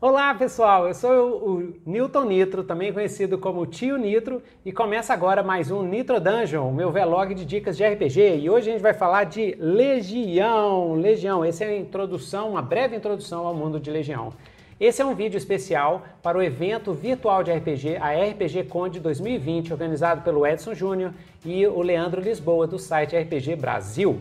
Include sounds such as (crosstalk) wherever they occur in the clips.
Olá pessoal, eu sou o Newton Nitro, também conhecido como Tio Nitro, e começa agora mais um Nitro Dungeon, meu vlog de dicas de RPG. E hoje a gente vai falar de Legião. Legião, essa é a introdução, uma breve introdução ao mundo de Legião. Esse é um vídeo especial para o evento virtual de RPG, a RPG Conde 2020, organizado pelo Edson Júnior e o Leandro Lisboa, do site RPG Brasil.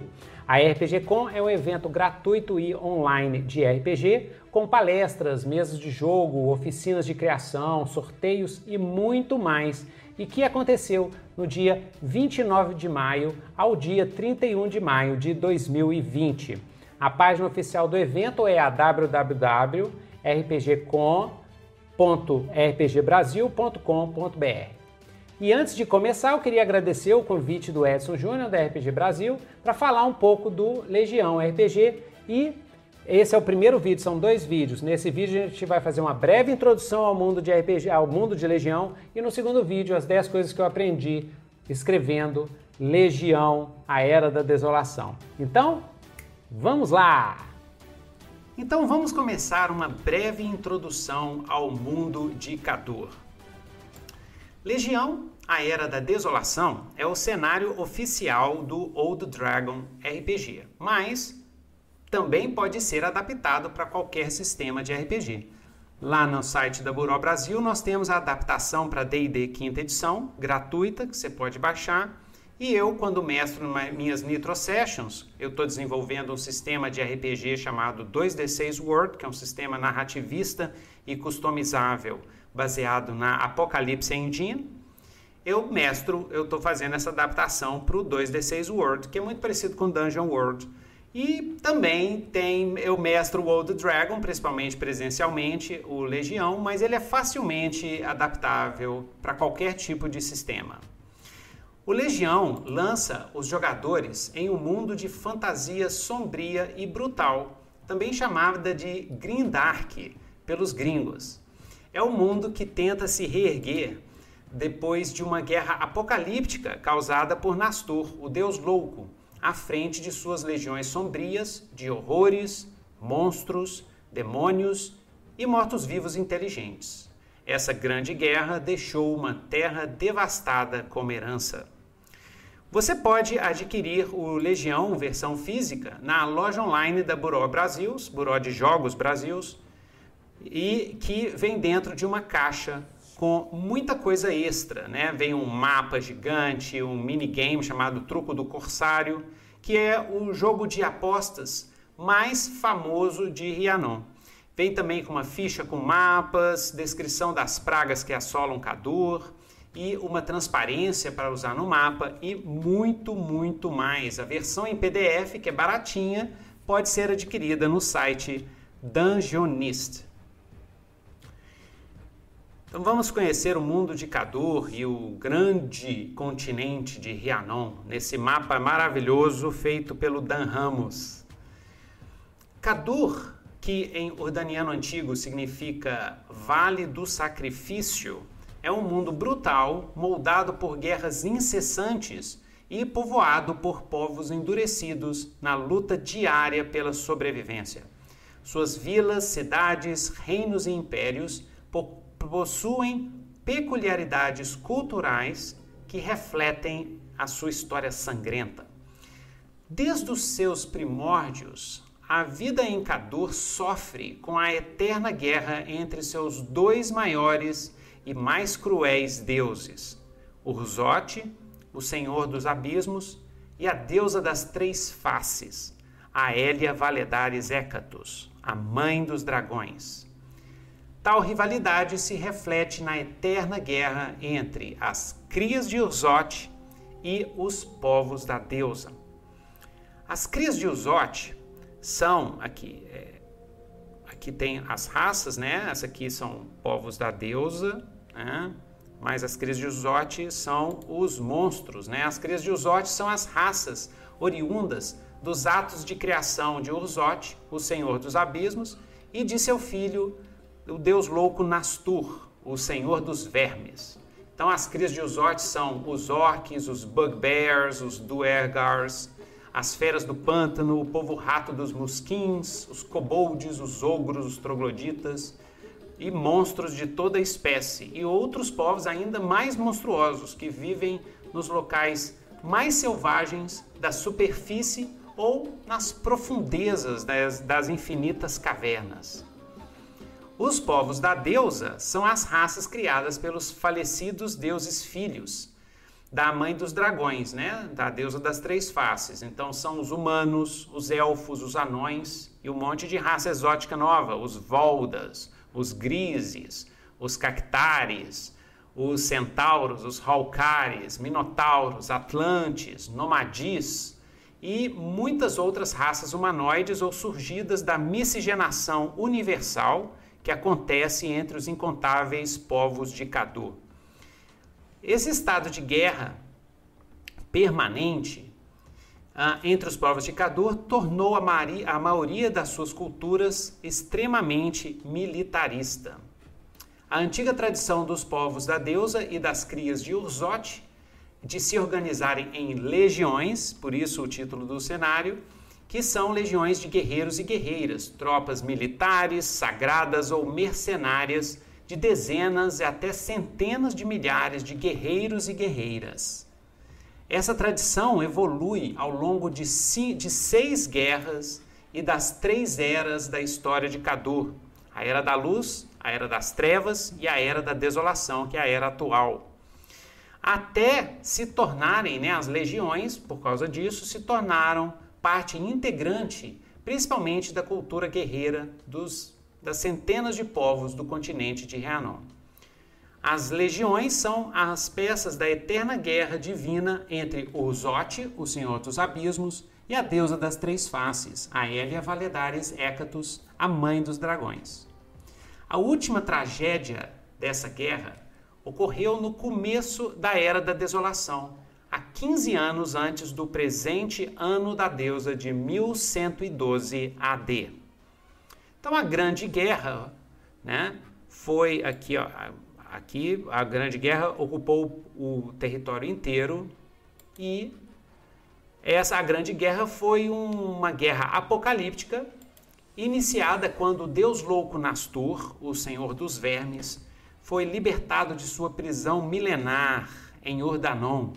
A RPG Con é um evento gratuito e online de RPG, com palestras, mesas de jogo, oficinas de criação, sorteios e muito mais, e que aconteceu no dia 29 de maio ao dia 31 de maio de 2020. A página oficial do evento é a www.rpgcon.rpgbrasil.com.br. E antes de começar, eu queria agradecer o convite do Edson Júnior, da RPG Brasil, para falar um pouco do Legião RPG. E esse é o primeiro vídeo, são dois vídeos. Nesse vídeo a gente vai fazer uma breve introdução ao mundo de RPG, ao mundo de Legião, e no segundo vídeo as 10 coisas que eu aprendi escrevendo Legião, a Era da Desolação. Então, vamos lá! Então vamos começar uma breve introdução ao mundo de Cador. Legião, a Era da Desolação, é o cenário oficial do Old Dragon RPG, mas também pode ser adaptado para qualquer sistema de RPG. Lá no site da Buró Brasil nós temos a adaptação para D&D quinta edição, gratuita, que você pode baixar. E eu, quando mestro minhas Nitro Sessions, eu estou desenvolvendo um sistema de RPG chamado 2D6 World, que é um sistema narrativista e customizável baseado na Apocalypse Engine. Eu mestro, eu estou fazendo essa adaptação para o 2D6 World, que é muito parecido com Dungeon World. E também tem, eu mestro o Old Dragon, principalmente presencialmente, o Legião, mas ele é facilmente adaptável para qualquer tipo de sistema. O Legião lança os jogadores em um mundo de fantasia sombria e brutal, também chamada de Grindark pelos gringos. É o mundo que tenta se reerguer depois de uma guerra apocalíptica causada por Nastur, o deus louco, à frente de suas legiões sombrias de horrores, monstros, demônios e mortos-vivos inteligentes. Essa grande guerra deixou uma terra devastada como herança. Você pode adquirir o Legião versão física na loja online da Buró Brasil, Buró de Jogos Brasil, e que vem dentro de uma caixa com muita coisa extra, né? Vem um mapa gigante, um minigame chamado Truco do Corsário, que é o jogo de apostas mais famoso de Rianon. Vem também com uma ficha com mapas, descrição das pragas que assolam Cador e uma transparência para usar no mapa e muito, muito mais. A versão em PDF, que é baratinha, pode ser adquirida no site Dungeonist. Então vamos conhecer o mundo de Cador e o grande continente de Rianon, nesse mapa maravilhoso feito pelo Dan Ramos. Cador, que em Urdaniano antigo significa Vale do Sacrifício, é um mundo brutal, moldado por guerras incessantes e povoado por povos endurecidos na luta diária pela sobrevivência. Suas vilas, cidades, reinos e impérios possuem peculiaridades culturais que refletem a sua história sangrenta. Desde os seus primórdios, a vida em Cador sofre com a eterna guerra entre seus dois maiores e mais cruéis deuses, Urzote, o Senhor dos Abismos, e a deusa das três faces, Aélia Valedares Hécatos, a mãe dos dragões. Tal rivalidade se reflete na eterna guerra entre as crias de Uzote e os povos da deusa. As crias de Uzote são aqui, é, aqui tem as raças, né? Essa aqui são povos da deusa, né? Mas as crias de Uzote são os monstros, né? As crias de Uzote são as raças oriundas dos atos de criação de Urzote, o senhor dos abismos, e de seu filho o deus louco Nastur, o senhor dos vermes. Então as crias de Uzote são os orcs, os bugbears, os duergars, as feras do pântano, o povo rato dos musquins, os kobolds, os ogros, os trogloditas e monstros de toda espécie, e outros povos ainda mais monstruosos que vivem nos locais mais selvagens da superfície ou nas profundezas das, das infinitas cavernas. Os povos da deusa são as raças criadas pelos falecidos deuses filhos da mãe dos dragões, né? Da deusa das três faces. Então são os humanos, os elfos, os anões e um monte de raça exótica nova, os voldas, os grises, os cactares, os centauros, os halcares, minotauros, atlantes, nomadis e muitas outras raças humanoides ou surgidas da miscigenação universal que acontece entre os incontáveis povos de Cadu. Esse estado de guerra permanente ah, entre os povos de Cadu tornou a, a maioria das suas culturas extremamente militarista. A antiga tradição dos povos da deusa e das crias de Urzote de se organizarem em legiões, por isso o título do cenário, que são legiões de guerreiros e guerreiras, tropas militares, sagradas ou mercenárias de dezenas e até centenas de milhares de guerreiros e guerreiras. Essa tradição evolui ao longo de, seis guerras e das três eras da história de Cadur: a Era da Luz, a Era das Trevas e a Era da Desolação, que é a Era atual. Até se tornarem, né, as legiões, por causa disso, se tornaram parte integrante, principalmente da cultura guerreira dos, das centenas de povos do continente de Rhiannon. As legiões são as peças da eterna guerra divina entre Ozote, o Senhor dos Abismos, e a deusa das três faces, a Hélia Valedares Hécatos, a mãe dos dragões. A última tragédia dessa guerra ocorreu no começo da Era da Desolação, a 15 anos antes do presente ano da deusa de 1112 AD. Então a Grande Guerra, né, foi aqui, ó, aqui a Grande Guerra ocupou o território inteiro e essa a Grande Guerra foi uma guerra apocalíptica iniciada quando o deus louco Nastur, o senhor dos vermes, foi libertado de sua prisão milenar em Urdanon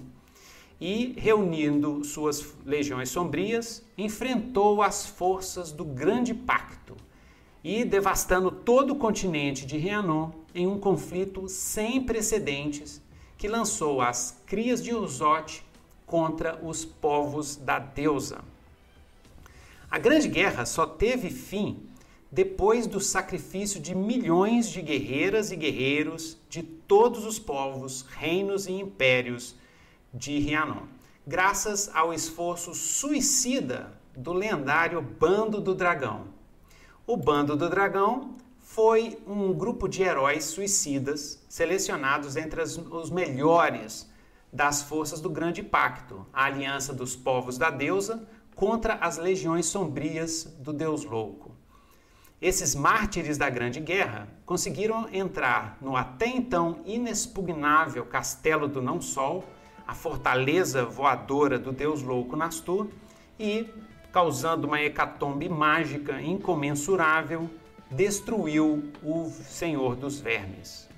e, reunindo suas legiões sombrias, enfrentou as forças do Grande Pacto e devastando todo o continente de Rhiannon em um conflito sem precedentes que lançou as crias de Uzote contra os povos da deusa. A Grande Guerra só teve fim depois do sacrifício de milhões de guerreiras e guerreiros de todos os povos, reinos e impérios de Rhiannon, graças ao esforço suicida do lendário Bando do Dragão. O Bando do Dragão foi um grupo de heróis suicidas selecionados entre as, os melhores das forças do Grande Pacto, a aliança dos povos da deusa contra as legiões sombrias do Deus Louco. Esses mártires da Grande Guerra conseguiram entrar no até então inexpugnável Castelo do Não Sol a fortaleza voadora do deus louco Nastur e, causando uma hecatombe mágica incomensurável, destruiu o Senhor dos Vermes.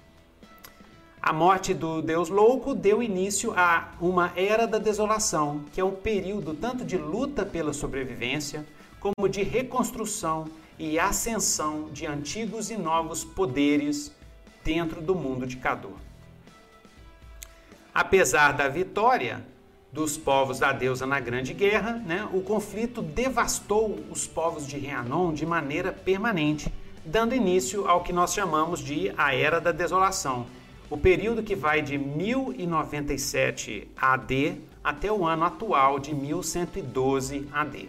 A morte do Deus Louco deu início a uma Era da Desolação, que é um período tanto de luta pela sobrevivência, como de reconstrução e ascensão de antigos e novos poderes dentro do mundo de Cador. Apesar da vitória dos povos da deusa na Grande Guerra, né, o conflito devastou os povos de Rhiannon de maneira permanente, dando início ao que nós chamamos de a Era da Desolação, o período que vai de 1097 AD até o ano atual de 1112 AD.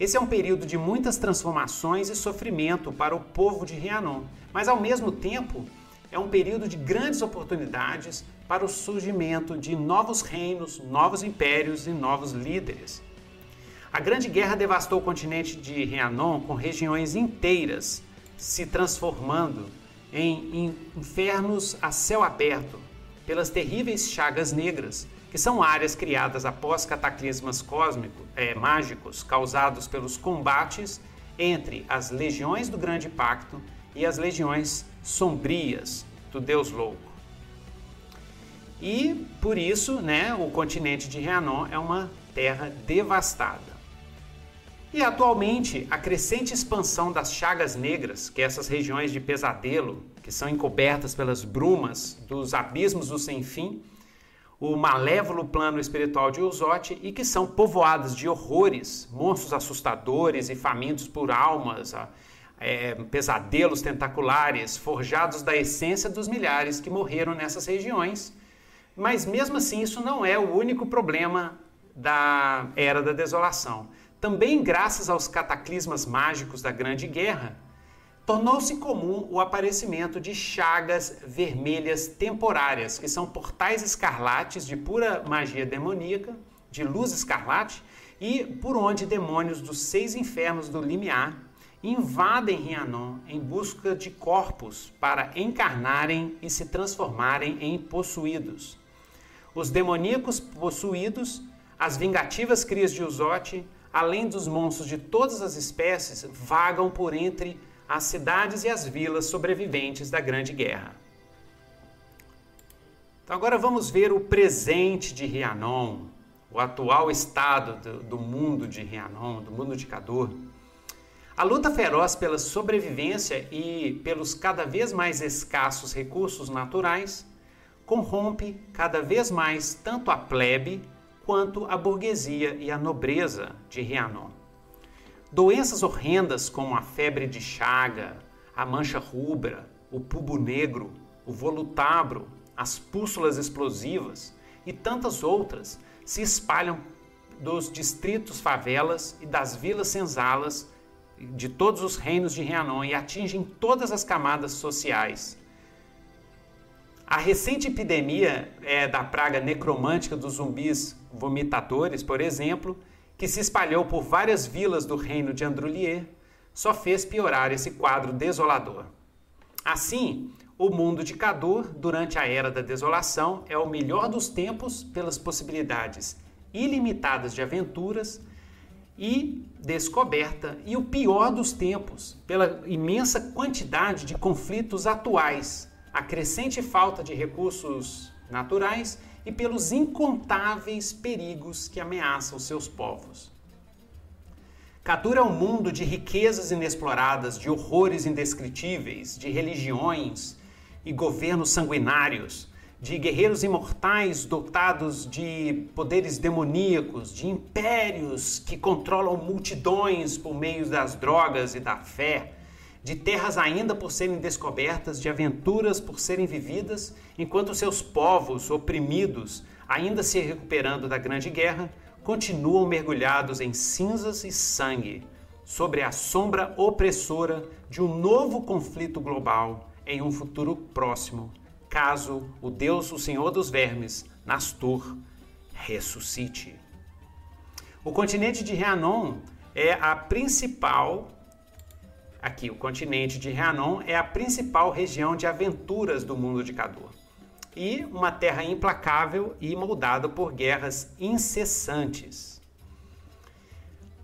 Esse é um período de muitas transformações e sofrimento para o povo de Rhiannon, mas ao mesmo tempo é um período de grandes oportunidades para o surgimento de novos reinos, novos impérios e novos líderes. A Grande Guerra devastou o continente de Rhiannon com regiões inteiras se transformando em infernos a céu aberto pelas terríveis chagas negras que são áreas criadas após cataclismas cósmicos é, mágicos causados pelos combates entre as legiões do Grande Pacto e as legiões sombrias do Deus Louco. E por isso, né, o continente de Rhiannon é uma terra devastada. E atualmente, a crescente expansão das chagas negras, que é essas regiões de pesadelo, que são encobertas pelas brumas dos abismos do sem fim, o malévolo plano espiritual de Uzote e que são povoadas de horrores, monstros assustadores e famintos por almas, é, pesadelos tentaculares, forjados da essência dos milhares que morreram nessas regiões. Mas mesmo assim, isso não é o único problema da Era da Desolação. Também graças aos cataclismas mágicos da Grande Guerra, tornou-se comum o aparecimento de chagas vermelhas temporárias, que são portais escarlates de pura magia demoníaca, de luz escarlate, e por onde demônios dos seis infernos do limiar invadem Rhiannon em busca de corpos para encarnarem e se transformarem em possuídos. Os demoníacos possuídos, as vingativas crias de Uzote, além dos monstros de todas as espécies, vagam por entre as cidades e as vilas sobreviventes da Grande Guerra. Então agora vamos ver o presente de Rhiannon, o atual estado do, do mundo de Rhiannon, do mundo de Cador. A luta feroz pela sobrevivência e pelos cada vez mais escassos recursos naturais corrompe cada vez mais tanto a plebe quanto a burguesia e a nobreza de Rhiannon. Doenças horrendas como a febre de chaga, a mancha rubra, o pubo negro, o volutabro, as pústulas explosivas e tantas outras se espalham dos distritos favelas e das vilas senzalas de todos os reinos de Rhiannon e atingem todas as camadas sociais. A recente epidemia é, da praga necromântica dos zumbis vomitadores, por exemplo, que se espalhou por várias vilas do reino de Androulier, só fez piorar esse quadro desolador. Assim, o mundo de Cador, durante a Era da Desolação, é o melhor dos tempos pelas possibilidades ilimitadas de aventuras e descoberta, e o pior dos tempos pela imensa quantidade de conflitos atuais, a crescente falta de recursos naturais e pelos incontáveis perigos que ameaçam seus povos. Catura é um mundo de riquezas inexploradas, de horrores indescritíveis, de religiões e governos sanguinários, de guerreiros imortais dotados de poderes demoníacos, de impérios que controlam multidões por meio das drogas e da fé, de terras ainda por serem descobertas, de aventuras por serem vividas, enquanto seus povos oprimidos, ainda se recuperando da Grande Guerra, continuam mergulhados em cinzas e sangue, sobre a sombra opressora de um novo conflito global em um futuro próximo, caso o Deus, o Senhor dos Vermes, Nastur, ressuscite. O continente de Rhiannon é a principal Aqui, o continente de Rhiannon é a principal região de aventuras do mundo de Cador. E uma terra implacável e moldada por guerras incessantes.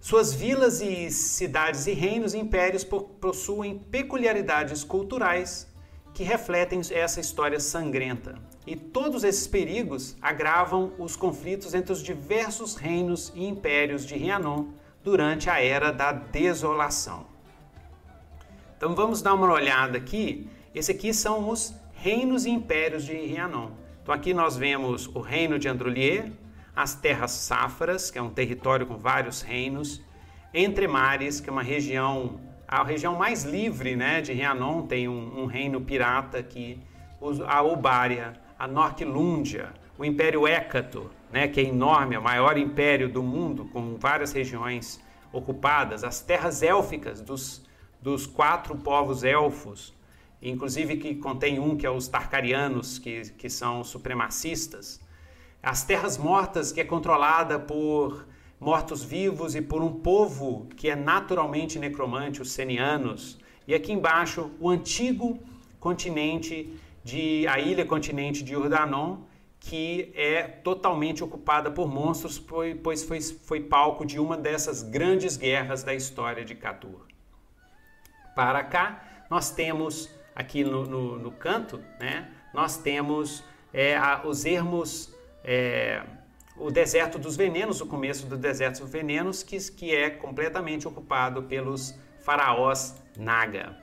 Suas vilas e cidades e reinos e impérios possuem peculiaridades culturais que refletem essa história sangrenta. E todos esses perigos agravam os conflitos entre os diversos reinos e impérios de Rhiannon durante a Era da Desolação. Então vamos dar uma olhada aqui. Esse aqui são os reinos e impérios de Rhiannon. Então aqui nós vemos o reino de Androulier, as terras Sáfaras, que é um território com vários reinos, Entre Mares, que é uma região, a região mais livre né, de Rhiannon, tem um, um reino pirata aqui, a Ubária, a Norquilúndia, o Império Hécato, né, que é enorme, é o maior império do mundo, com várias regiões ocupadas, as terras élficas dos dos quatro povos elfos, inclusive que contém um que é os Tarkarianos, que, que são supremacistas. As terras mortas, que é controlada por mortos-vivos e por um povo que é naturalmente necromante, os Senianos. E aqui embaixo, o antigo continente de a ilha continente de Urdanon, que é totalmente ocupada por monstros, pois foi, foi palco de uma dessas grandes guerras da história de Catur. Para cá, nós temos aqui no, no, no canto, né, nós temos é, a, os ermos, é, o deserto dos venenos, o começo do deserto dos venenos, que, que é completamente ocupado pelos faraós Naga.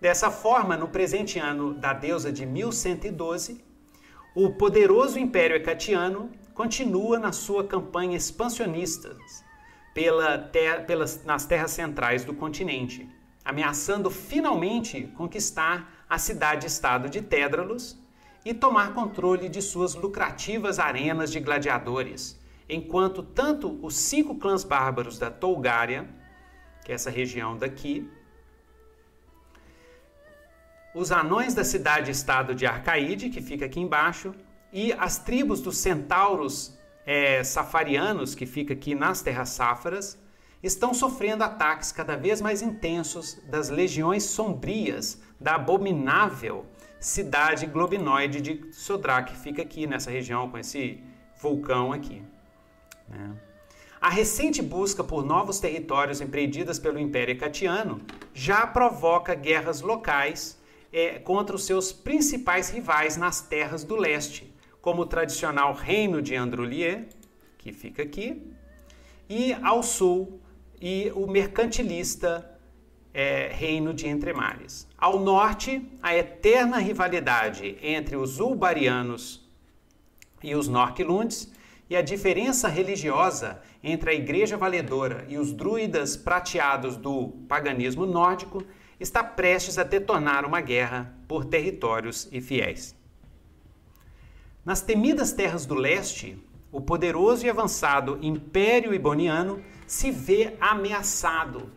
Dessa forma, no presente ano da deusa de 1112, o poderoso Império Hecatiano continua na sua campanha expansionista pela ter, pelas, nas terras centrais do continente, ameaçando finalmente conquistar a cidade-estado de Tédralos e tomar controle de suas lucrativas arenas de gladiadores, enquanto tanto os cinco clãs bárbaros da Tolgária, que é essa região daqui, os anões da cidade-estado de Arcaide, que fica aqui embaixo, e as tribos dos centauros é, safarianos, que fica aqui nas terras sáfaras, estão sofrendo ataques cada vez mais intensos das legiões sombrias da abominável cidade globinoide de Sodra, que fica aqui nessa região com esse vulcão aqui. Né? A recente busca por novos territórios empreendidas pelo Império Hecatiano já provoca guerras locais é, contra os seus principais rivais nas terras do leste, como o tradicional Reino de Androulier, que fica aqui, e ao sul, e o mercantilista é, Reino de Entremares. Ao norte, a eterna rivalidade entre os Ulbarianos e os Norquilundes, e a diferença religiosa entre a Igreja Valedora e os druidas prateados do paganismo nórdico está prestes a detonar uma guerra por territórios e fiéis. Nas temidas terras do leste, o poderoso e avançado Império Iboniano se vê ameaçado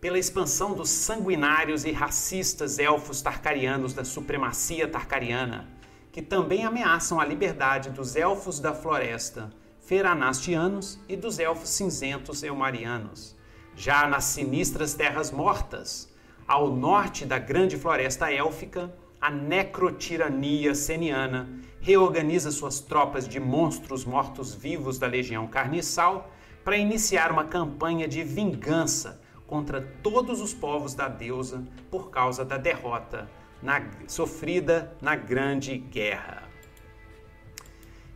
pela expansão dos sanguinários e racistas elfos tarcarianos da supremacia tarcariana, que também ameaçam a liberdade dos elfos da floresta feranastianos e dos elfos cinzentos eumarianos. Já nas sinistras terras mortas, ao norte da grande floresta élfica, a necrotirania seniana reorganiza suas tropas de monstros mortos-vivos da legião carniçal para iniciar uma campanha de vingança contra todos os povos da deusa por causa da derrota na, sofrida na Grande Guerra.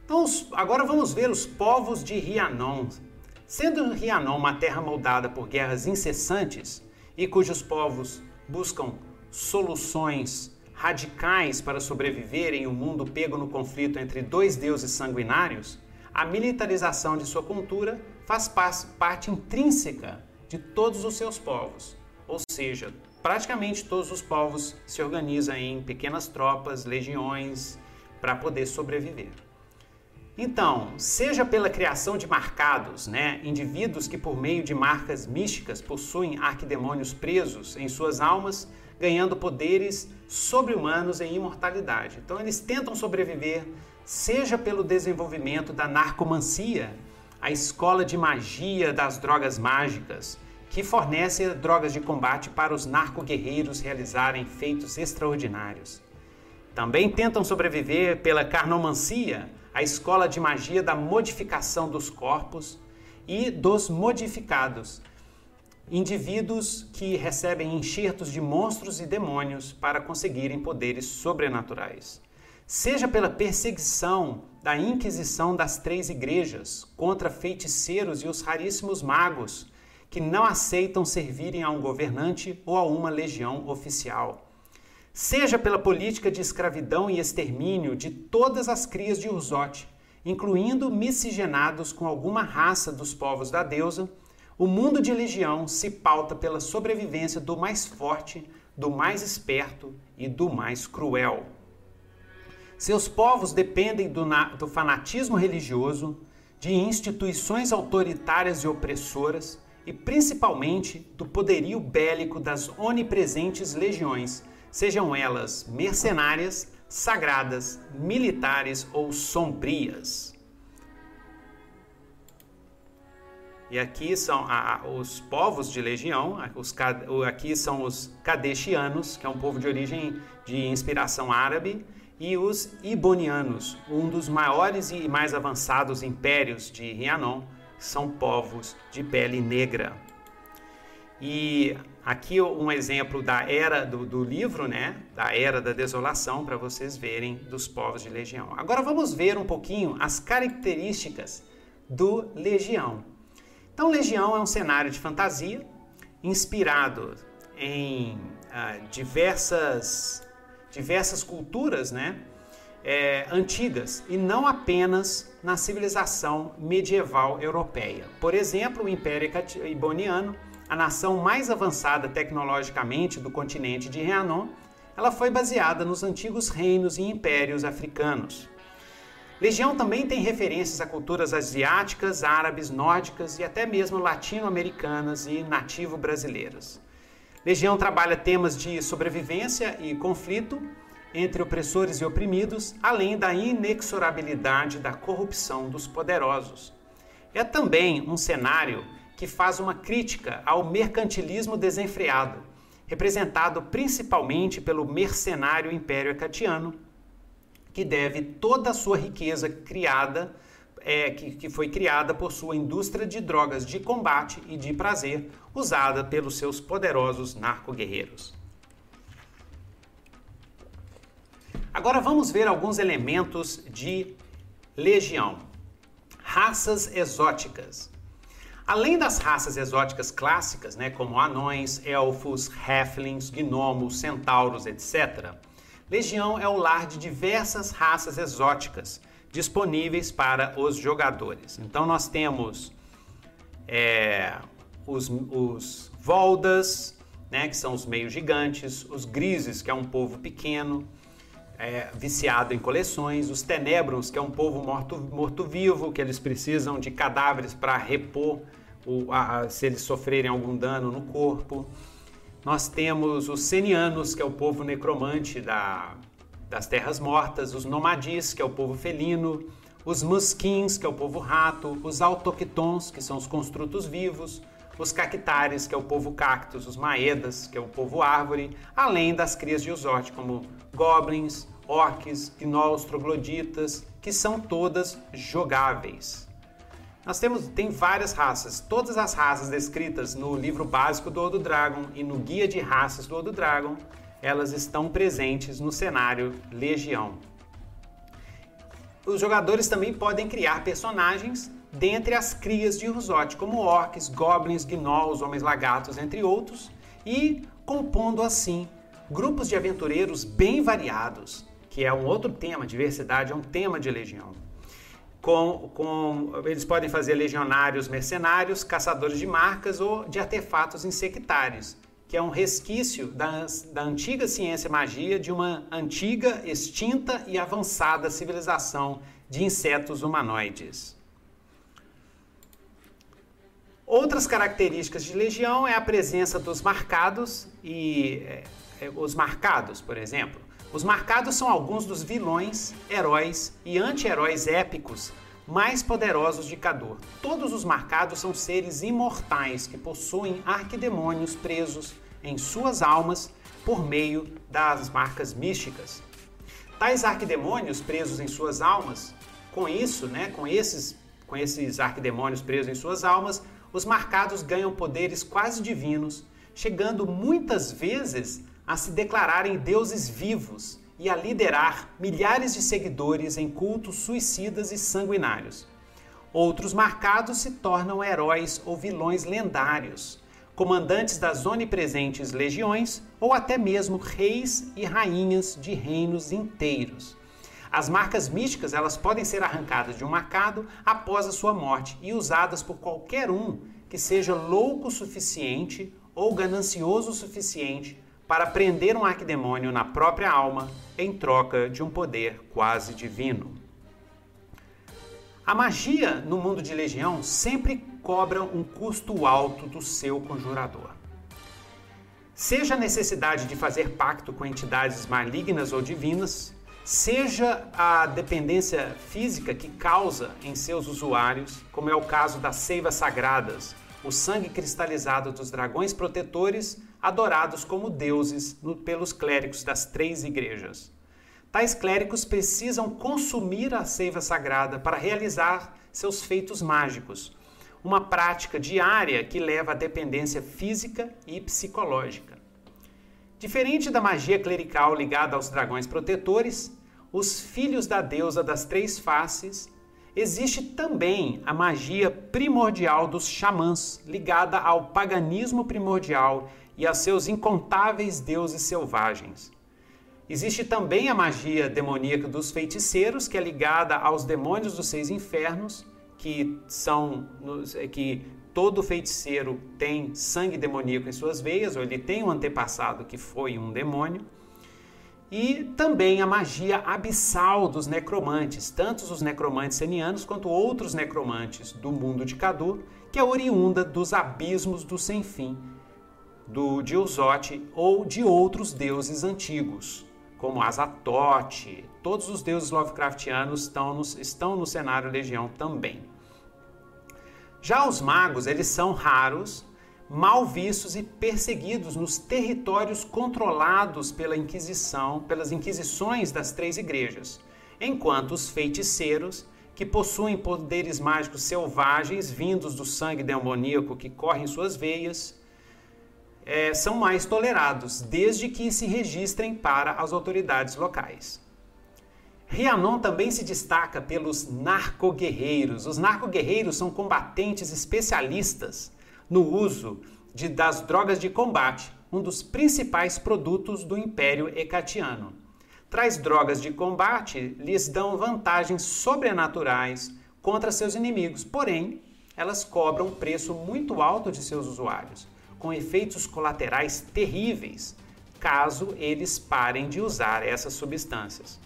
Então, agora vamos ver os povos de Rianon. Sendo Rianon uma terra moldada por guerras incessantes, e cujos povos buscam soluções radicais para sobreviver em um mundo pego no conflito entre dois deuses sanguinários, a militarização de sua cultura faz parte intrínseca de todos os seus povos. Ou seja, praticamente todos os povos se organizam em pequenas tropas, legiões, para poder sobreviver. Então, seja pela criação de marcados, né, indivíduos que por meio de marcas místicas possuem arquidemônios presos em suas almas, ganhando poderes sobre-humanos em imortalidade. Então, eles tentam sobreviver, seja pelo desenvolvimento da narcomancia, a escola de magia das drogas mágicas, que fornece drogas de combate para os narco-guerreiros realizarem feitos extraordinários. Também tentam sobreviver pela carnomancia, a escola de magia da modificação dos corpos e dos modificados, indivíduos que recebem enxertos de monstros e demônios para conseguirem poderes sobrenaturais. Seja pela perseguição da Inquisição das Três Igrejas contra feiticeiros e os raríssimos magos que não aceitam servirem a um governante ou a uma legião oficial seja pela política de escravidão e extermínio de todas as crias de Urzote, incluindo miscigenados com alguma raça dos povos da deusa, o mundo de legião se pauta pela sobrevivência do mais forte, do mais esperto e do mais cruel. Seus povos dependem do, do fanatismo religioso, de instituições autoritárias e opressoras e principalmente do poderio bélico das onipresentes legiões sejam elas mercenárias, sagradas, militares ou sombrias. E aqui são a, os povos de legião, os, aqui são os Kadeshianos, que é um povo de origem de inspiração árabe, e os Ibonianos, um dos maiores e mais avançados impérios de Rhiannon, são povos de pele negra. E aqui um exemplo da era do, do livro, né? Da era da desolação, para vocês verem dos povos de Legião. Agora vamos ver um pouquinho as características do Legião. Então, Legião é um cenário de fantasia inspirado em ah, diversas, diversas culturas, né? É, antigas e não apenas na civilização medieval europeia. Por exemplo, o Império Iboniano, a nação mais avançada tecnologicamente do continente de Rhiannon, ela foi baseada nos antigos reinos e impérios africanos. Legião também tem referências a culturas asiáticas, árabes, nórdicas e até mesmo latino-americanas e nativo-brasileiras. Legião trabalha temas de sobrevivência e conflito entre opressores e oprimidos, além da inexorabilidade da corrupção dos poderosos. É também um cenário que faz uma crítica ao mercantilismo desenfreado, representado principalmente pelo mercenário Império Acatiano, que deve toda a sua riqueza criada é, que, que foi criada por sua indústria de drogas de combate e de prazer, usada pelos seus poderosos narco-guerreiros. Agora vamos ver alguns elementos de legião. Raças exóticas. Além das raças exóticas clássicas, né, como anões, elfos, halflings, gnomos, centauros, etc., Legião é o lar de diversas raças exóticas, disponíveis para os jogadores. Então nós temos é, os, os Voldas, né, que são os meios gigantes, os Grises, que é um povo pequeno, é, viciado em coleções, os Tenebrons, que é um povo morto-vivo, morto que eles precisam de cadáveres para repor o, a, se eles sofrerem algum dano no corpo. Nós temos os Senianos, que é o povo necromante da, das terras mortas, os nomadis, que é o povo felino, os muskins, que é o povo rato, os autoctons, que são os construtos vivos, os cactares, que é o povo cactus, os maedas, que é o povo árvore, além das crias de Usorte, como goblins, orcs, gnolls, trogloditas, que são todas jogáveis. Nós temos tem várias raças. Todas as raças descritas no livro básico do Odo Dragon e no guia de raças do Odo Dragon elas estão presentes no cenário Legião. Os jogadores também podem criar personagens dentre as crias de Urzote, como orcs, goblins, gnolls, homens lagartos, entre outros, e compondo assim grupos de aventureiros bem variados, que é um outro tema, diversidade é um tema de Legião. Com, com, eles podem fazer legionários mercenários, caçadores de marcas ou de artefatos insectários, que é um resquício da, da antiga ciência magia de uma antiga, extinta e avançada civilização de insetos humanoides. Outras características de legião é a presença dos marcados e é, é, os marcados, por exemplo. Os marcados são alguns dos vilões, heróis e anti-heróis épicos mais poderosos de Cador. Todos os marcados são seres imortais que possuem arquidemônios presos em suas almas por meio das marcas místicas. Tais arquidemônios presos em suas almas, com isso, né, com esses com esses arquidemônios presos em suas almas, os marcados ganham poderes quase divinos, chegando muitas vezes a se declararem deuses vivos e a liderar milhares de seguidores em cultos suicidas e sanguinários. Outros marcados se tornam heróis ou vilões lendários, comandantes das onipresentes legiões ou até mesmo reis e rainhas de reinos inteiros. As marcas místicas elas podem ser arrancadas de um marcado após a sua morte e usadas por qualquer um que seja louco o suficiente ou ganancioso o suficiente para prender um arquidemônio na própria alma em troca de um poder quase divino. A magia no mundo de Legião sempre cobra um custo alto do seu conjurador. Seja a necessidade de fazer pacto com entidades malignas ou divinas, seja a dependência física que causa em seus usuários, como é o caso das seivas sagradas, o sangue cristalizado dos dragões protetores, adorados como deuses pelos clérigos das três igrejas. Tais clérigos precisam consumir a seiva sagrada para realizar seus feitos mágicos, uma prática diária que leva à dependência física e psicológica. Diferente da magia clerical ligada aos dragões protetores, os filhos da deusa das três faces, existe também a magia primordial dos xamãs, ligada ao paganismo primordial e a seus incontáveis deuses selvagens. Existe também a magia demoníaca dos feiticeiros, que é ligada aos demônios dos seis infernos, que são é, que todo feiticeiro tem sangue demoníaco em suas veias, ou ele tem um antepassado que foi um demônio. E também a magia abissal dos necromantes, tanto os necromantes senianos quanto outros necromantes do mundo de Cadu, que é oriunda dos abismos do sem fim, do Diozote ou de outros deuses antigos, como Azatote. Todos os deuses Lovecraftianos estão no, estão no cenário Legião também. Já os magos, eles são raros, mal vistos e perseguidos nos territórios controlados pela Inquisição, pelas inquisições das três igrejas, enquanto os feiticeiros, que possuem poderes mágicos selvagens vindos do sangue demoníaco que corre em suas veias, é, são mais tolerados, desde que se registrem para as autoridades locais. Rianon também se destaca pelos narcoguerreiros. Os narcoguerreiros são combatentes especialistas no uso de, das drogas de combate, um dos principais produtos do Império Hecatiano. Traz drogas de combate lhes dão vantagens sobrenaturais contra seus inimigos, porém, elas cobram um preço muito alto de seus usuários com efeitos colaterais terríveis, caso eles parem de usar essas substâncias.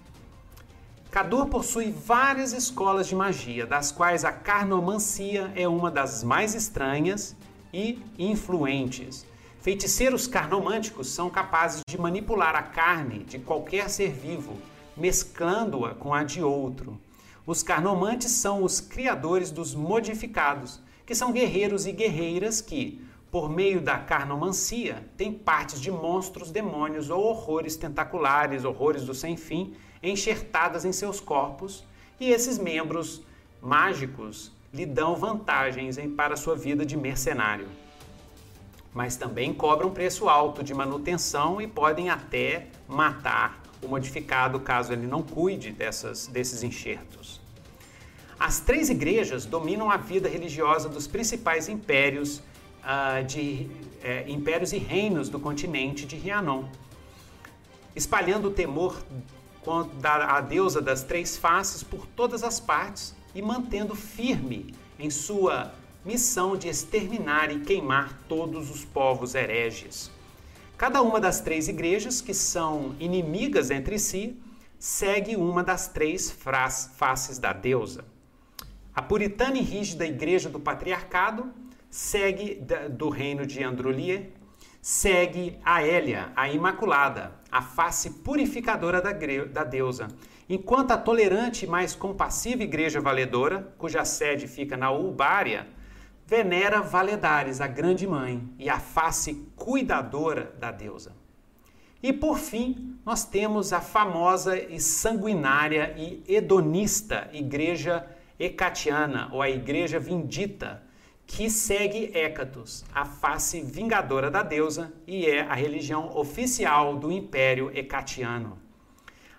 Cador possui várias escolas de magia, das quais a carnomancia é uma das mais estranhas e influentes. Feiticeiros carnomânticos são capazes de manipular a carne de qualquer ser vivo, mesclando-a com a de outro. Os carnomantes são os criadores dos modificados, que são guerreiros e guerreiras que, por meio da carnomancia, tem partes de monstros, demônios ou horrores tentaculares, horrores do sem fim, enxertadas em seus corpos, e esses membros mágicos lhe dão vantagens para sua vida de mercenário. Mas também cobram preço alto de manutenção e podem até matar o modificado caso ele não cuide dessas, desses enxertos. As três igrejas dominam a vida religiosa dos principais impérios uh, de uh, impérios e reinos do continente de Rianon, espalhando o temor a deusa das três faces por todas as partes e mantendo firme em sua missão de exterminar e queimar todos os povos hereges. Cada uma das três igrejas, que são inimigas entre si, segue uma das três faces da deusa. A puritana e rígida Igreja do Patriarcado segue do reino de Androlier, segue a Hélia, a Imaculada, a face purificadora da, da deusa, enquanto a tolerante e mais compassiva Igreja Valedora, cuja sede fica na Ulbária, venera Valedares, a Grande Mãe, e a face cuidadora da deusa. E por fim, nós temos a famosa e sanguinária e hedonista Igreja Hecatiana, ou a Igreja Vindita, que segue Hécatos, a face vingadora da deusa, e é a religião oficial do Império Hecatiano.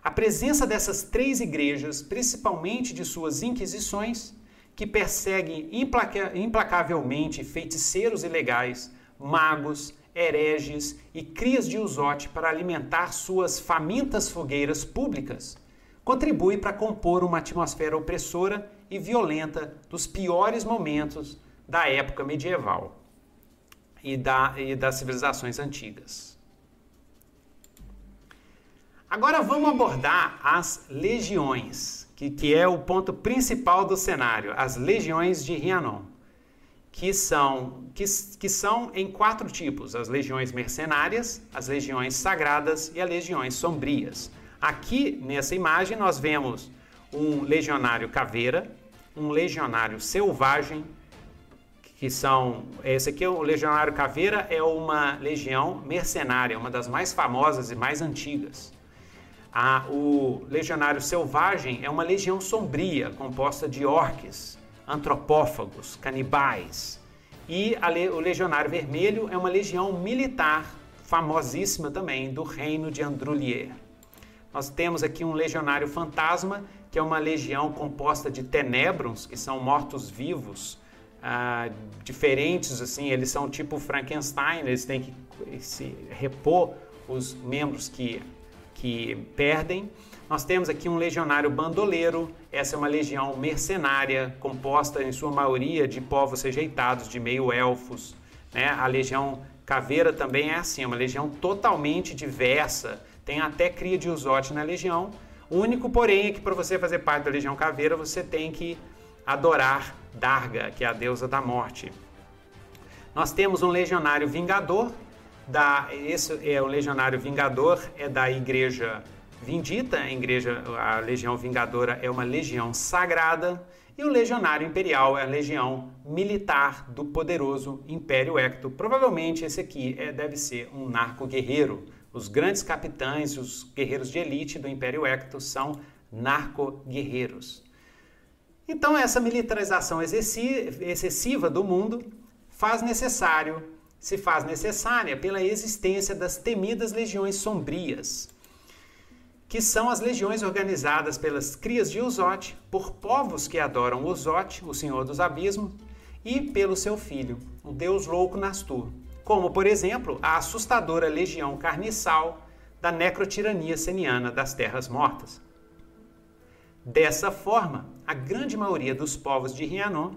A presença dessas três igrejas, principalmente de suas inquisições, que perseguem implaca implacavelmente feiticeiros ilegais, magos, hereges e crias de usote para alimentar suas famintas fogueiras públicas, contribui para compor uma atmosfera opressora e violenta dos piores momentos da época medieval e, da, e das civilizações antigas. Agora vamos abordar as legiões, que, que é o ponto principal do cenário, as legiões de Rhiannon, que são, que, que são em quatro tipos: as legiões mercenárias, as legiões sagradas e as legiões sombrias. Aqui nessa imagem nós vemos um legionário caveira, um legionário selvagem, que são. Esse aqui, o Legionário Caveira, é uma legião mercenária, uma das mais famosas e mais antigas. A, o legionário selvagem é uma legião sombria, composta de orques, antropófagos, canibais. E a, o legionário vermelho é uma legião militar, famosíssima também, do reino de Andrulier. Nós temos aqui um legionário fantasma, que é uma legião composta de tenebrons, que são mortos-vivos, ah, diferentes, assim, eles são tipo Frankenstein, eles têm que se repor os membros que, que perdem. Nós temos aqui um legionário bandoleiro, essa é uma legião mercenária, composta em sua maioria de povos rejeitados, de meio-elfos. Né? A legião caveira também é assim, é uma legião totalmente diversa, tem até cria de usote na legião. O único, porém, é que para você fazer parte da legião caveira, você tem que adorar Darga, que é a deusa da morte. Nós temos um legionário vingador, da, esse é o legionário vingador, é da igreja Vindita, a igreja, a legião vingadora é uma legião sagrada, e o legionário imperial é a legião militar do poderoso Império Ecto. Provavelmente esse aqui é, deve ser um narco-guerreiro. Os grandes capitães, os guerreiros de elite do Império Ecto são narco-guerreiros. Então essa militarização excessiva do mundo faz necessário, se faz necessária pela existência das temidas legiões sombrias, que são as legiões organizadas pelas crias de Uzote, por povos que adoram Uzote, o Senhor dos Abismos, e pelo seu filho, o deus louco Nastur, como, por exemplo, a assustadora legião carniçal da necrotirania seniana das Terras Mortas. Dessa forma, a grande maioria dos povos de Rhiannon,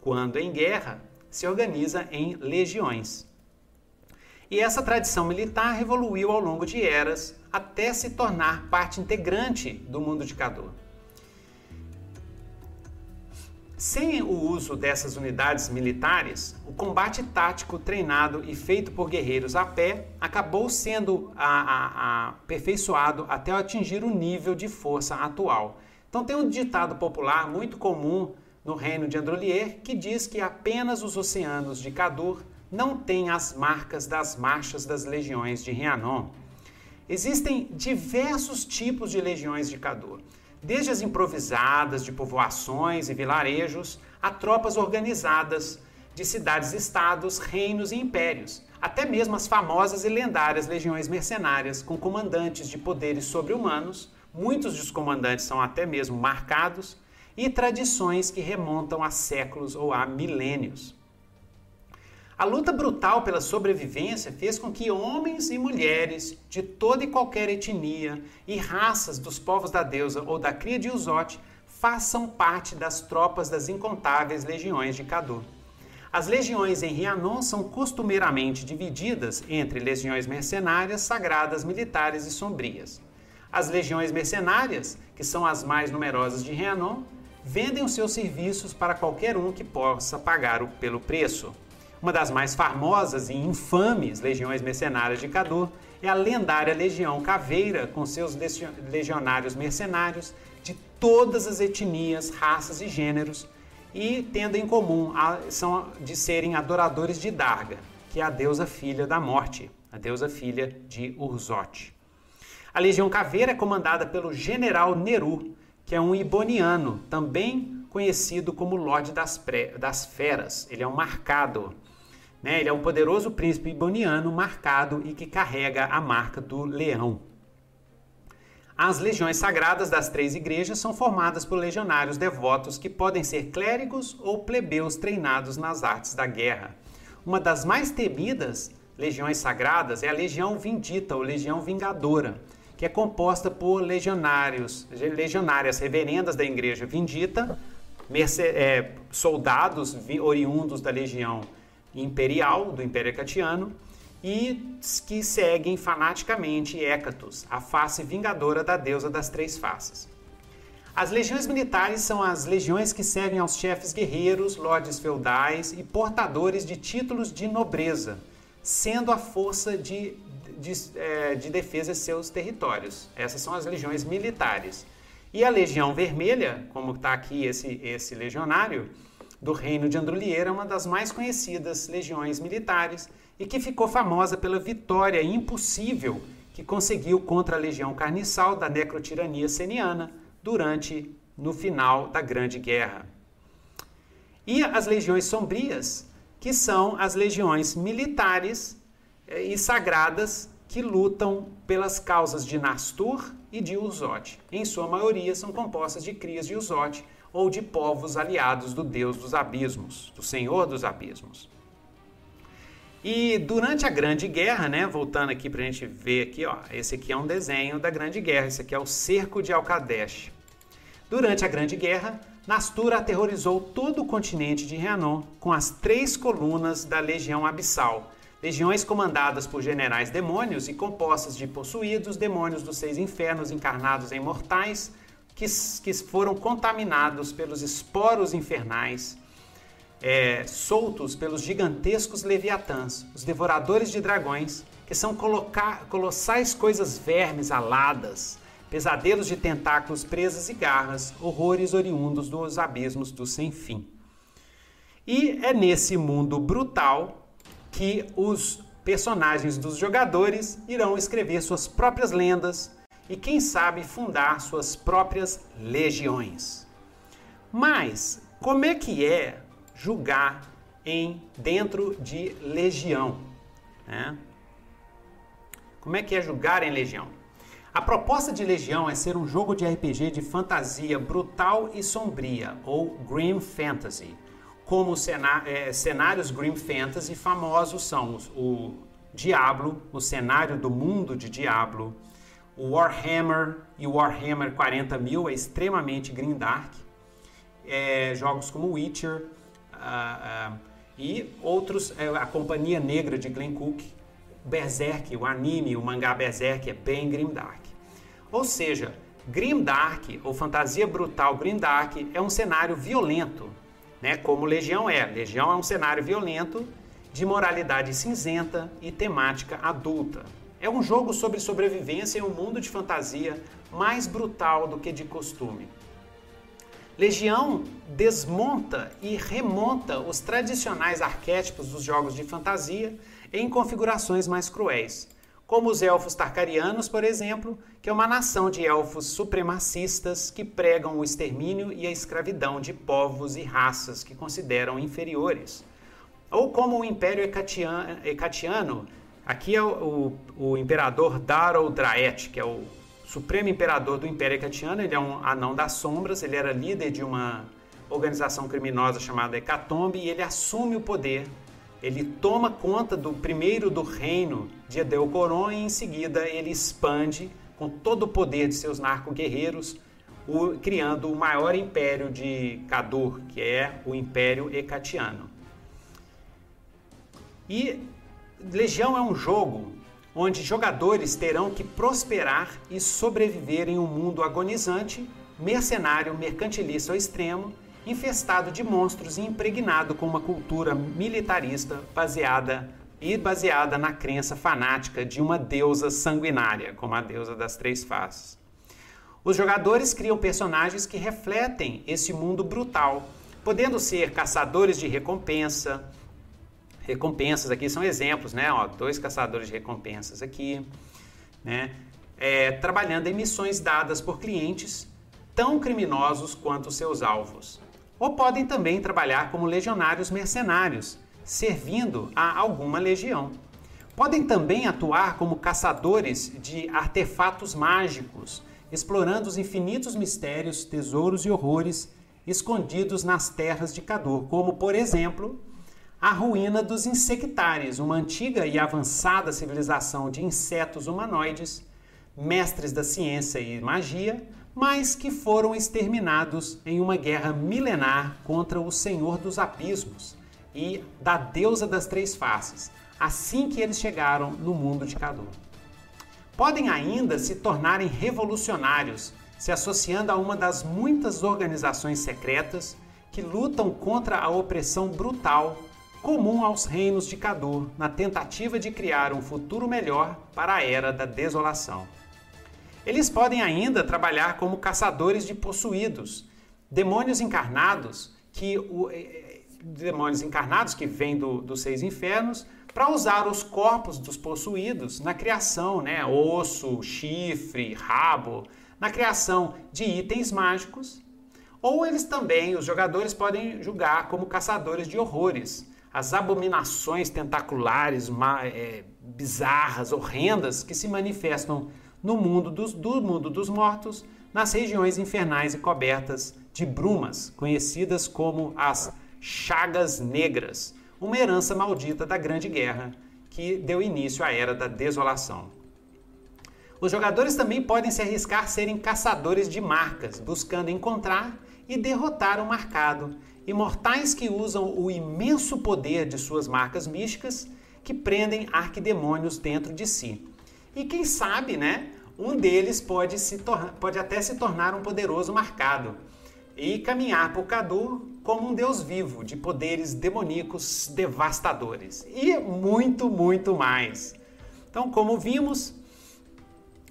quando em guerra, se organiza em legiões. E essa tradição militar evoluiu ao longo de eras até se tornar parte integrante do mundo de Cador. Sem o uso dessas unidades militares, o combate tático treinado e feito por guerreiros a pé acabou sendo aperfeiçoado até atingir o nível de força atual. Então tem um ditado popular muito comum no reino de Androlier que diz que apenas os oceanos de Cadur não têm as marcas das marchas das legiões de Rhiannon. Existem diversos tipos de legiões de Cadur, desde as improvisadas de povoações e vilarejos a tropas organizadas de cidades-estados, reinos e impérios, até mesmo as famosas e lendárias legiões mercenárias com comandantes de poderes sobre-humanos, muitos dos comandantes são até mesmo marcados, e tradições que remontam a séculos ou a milênios. A luta brutal pela sobrevivência fez com que homens e mulheres de toda e qualquer etnia e raças dos povos da deusa ou da cria de Uzote façam parte das tropas das incontáveis legiões de Cadu. As legiões em Rhiannon são costumeiramente divididas entre legiões mercenárias, sagradas, militares e sombrias. As legiões mercenárias, que são as mais numerosas de Rhiannon, vendem os seus serviços para qualquer um que possa pagar pelo preço. Uma das mais famosas e infames legiões mercenárias de Cadu é a lendária Legião Caveira, com seus legionários mercenários de todas as etnias, raças e gêneros, e tendo em comum a, são de serem adoradores de Darga, que é a deusa filha da morte, a deusa filha de Urzote. A Legião Caveira é comandada pelo general Neru, que é um iboniano, também conhecido como Lorde das, das Feras. Ele é um marcado. Né? Ele é um poderoso príncipe iboniano marcado e que carrega a marca do leão. As legiões sagradas das três igrejas são formadas por legionários devotos que podem ser clérigos ou plebeus treinados nas artes da guerra. Uma das mais temidas legiões sagradas é a Legião Vindita ou Legião Vingadora, que é composta por legionários, legionárias reverendas da Igreja Vindita, é, soldados oriundos da Legião imperial, do Império Acatiano, e que seguem fanaticamente Hécatos, a face vingadora da deusa das três faces. As legiões militares são as legiões que servem aos chefes guerreiros, lordes feudais e portadores de títulos de nobreza, sendo a força de, de, é, de defesa de seus territórios. Essas são as legiões militares. E a Legião Vermelha, como está aqui esse, esse legionário, do reino de Andrulieira, uma das mais conhecidas legiões militares e que ficou famosa pela vitória impossível que conseguiu contra a legião carniçal da necrotirania seniana durante no final da Grande Guerra. E as legiões sombrias, que são as legiões militares eh, e sagradas que lutam pelas causas de Nastur e de Uzote. Em sua maioria são compostas de crias de Uzote ou de povos aliados do deus dos abismos, do senhor dos abismos. E durante a Grande Guerra, né, voltando aqui para a gente ver aqui, ó, esse aqui é um desenho da Grande Guerra, esse aqui é o Cerco de Alcadesh. Durante a Grande Guerra, Nastur aterrorizou todo o continente de Rhiannon com as três colunas da Legião Abissal, legiões comandadas por generais demônios e compostas de possuídos demônios dos seis infernos encarnados em mortais que, que foram contaminados pelos esporos infernais é, soltos pelos gigantescos leviatãs, os devoradores de dragões, que são colossais coisas vermes aladas, pesadelos de tentáculos, presas e garras, horrores oriundos dos abismos do sem fim. E é nesse mundo brutal que os personagens dos jogadores irão escrever suas próprias lendas e, quem sabe, fundar suas próprias legiões. Mas como é que é julgar em dentro de legião. Né? Como é que é julgar em legião? A proposta de Legião é ser um jogo de RPG de fantasia brutal e sombria, ou Grim Fantasy. Como é, cenários Grim Fantasy famosos são o Diablo, o cenário do mundo de Diablo, o Warhammer e o Warhammer 40.000 é extremamente grimdark. É, jogos como Witcher, uh, uh, e outros, é, a Companhia Negra de Glenn Cook, Berserk, o anime, o mangá Berserk é bem grimdark. Ou seja, grimdark ou fantasia brutal grimdark é um cenário violento, né? Como Legião é. Legião é um cenário violento de moralidade cinzenta e temática adulta. É um jogo sobre sobrevivência em um mundo de fantasia mais brutal do que de costume. Legião desmonta e remonta os tradicionais arquétipos dos jogos de fantasia em configurações mais cruéis, como os elfos tarcarianos, por exemplo, que é uma nação de elfos supremacistas que pregam o extermínio e a escravidão de povos e raças que consideram inferiores. Ou como o Império Hecatiano, aqui é o, o, o imperador Darrow Draet, que é o supremo imperador do Império Hecatiano, ele é um anão das sombras, ele era líder de uma organização criminosa chamada Hecatombe e ele assume o poder. Ele toma conta do primeiro do reino de Edelcoron e em seguida ele expande com todo o poder de seus narco-guerreiros, criando o maior império de Cadur, que é o Império Hecatiano. E Legião é um jogo onde jogadores terão que prosperar e sobreviver em um mundo agonizante, mercenário, mercantilista ao extremo, infestado de monstros e impregnado com uma cultura militarista baseada e baseada na crença fanática de uma deusa sanguinária, como a deusa das três faces. Os jogadores criam personagens que refletem esse mundo brutal, podendo ser caçadores de recompensa, recompensas aqui são exemplos, né? Ó, dois caçadores de recompensas aqui, né? É, trabalhando em missões dadas por clientes tão criminosos quanto seus alvos. Ou podem também trabalhar como legionários mercenários, servindo a alguma legião. Podem também atuar como caçadores de artefatos mágicos, explorando os infinitos mistérios, tesouros e horrores escondidos nas terras de Cador, como, por exemplo, a ruína dos insectares, uma antiga e avançada civilização de insetos humanoides, mestres da ciência e magia, mas que foram exterminados em uma guerra milenar contra o Senhor dos Abismos e da deusa das três faces, assim que eles chegaram no mundo de Cadu. Podem ainda se tornarem revolucionários, se associando a uma das muitas organizações secretas que lutam contra a opressão brutal comum aos reinos de Cador na tentativa de criar um futuro melhor para a era da desolação. Eles podem ainda trabalhar como caçadores de possuídos, demônios encarnados que o, demônios encarnados que vêm do, dos seis infernos, para usar os corpos dos possuídos na criação, né, osso, chifre, rabo, na criação de itens mágicos. Ou eles também, os jogadores podem julgar como caçadores de horrores, as abominações tentaculares, é, bizarras, horrendas que se manifestam no mundo dos, do mundo dos mortos, nas regiões infernais e cobertas de brumas, conhecidas como as Chagas Negras, uma herança maldita da Grande Guerra que deu início à Era da Desolação. Os jogadores também podem se arriscar a serem caçadores de marcas, buscando encontrar e derrotar o marcado, imortais que usam o imenso poder de suas marcas místicas que prendem arquidemônios dentro de si. E quem sabe, né? Um deles pode, se pode até se tornar um poderoso marcado e caminhar por Cadu como um deus vivo de poderes demoníacos devastadores e muito, muito mais. Então, como vimos,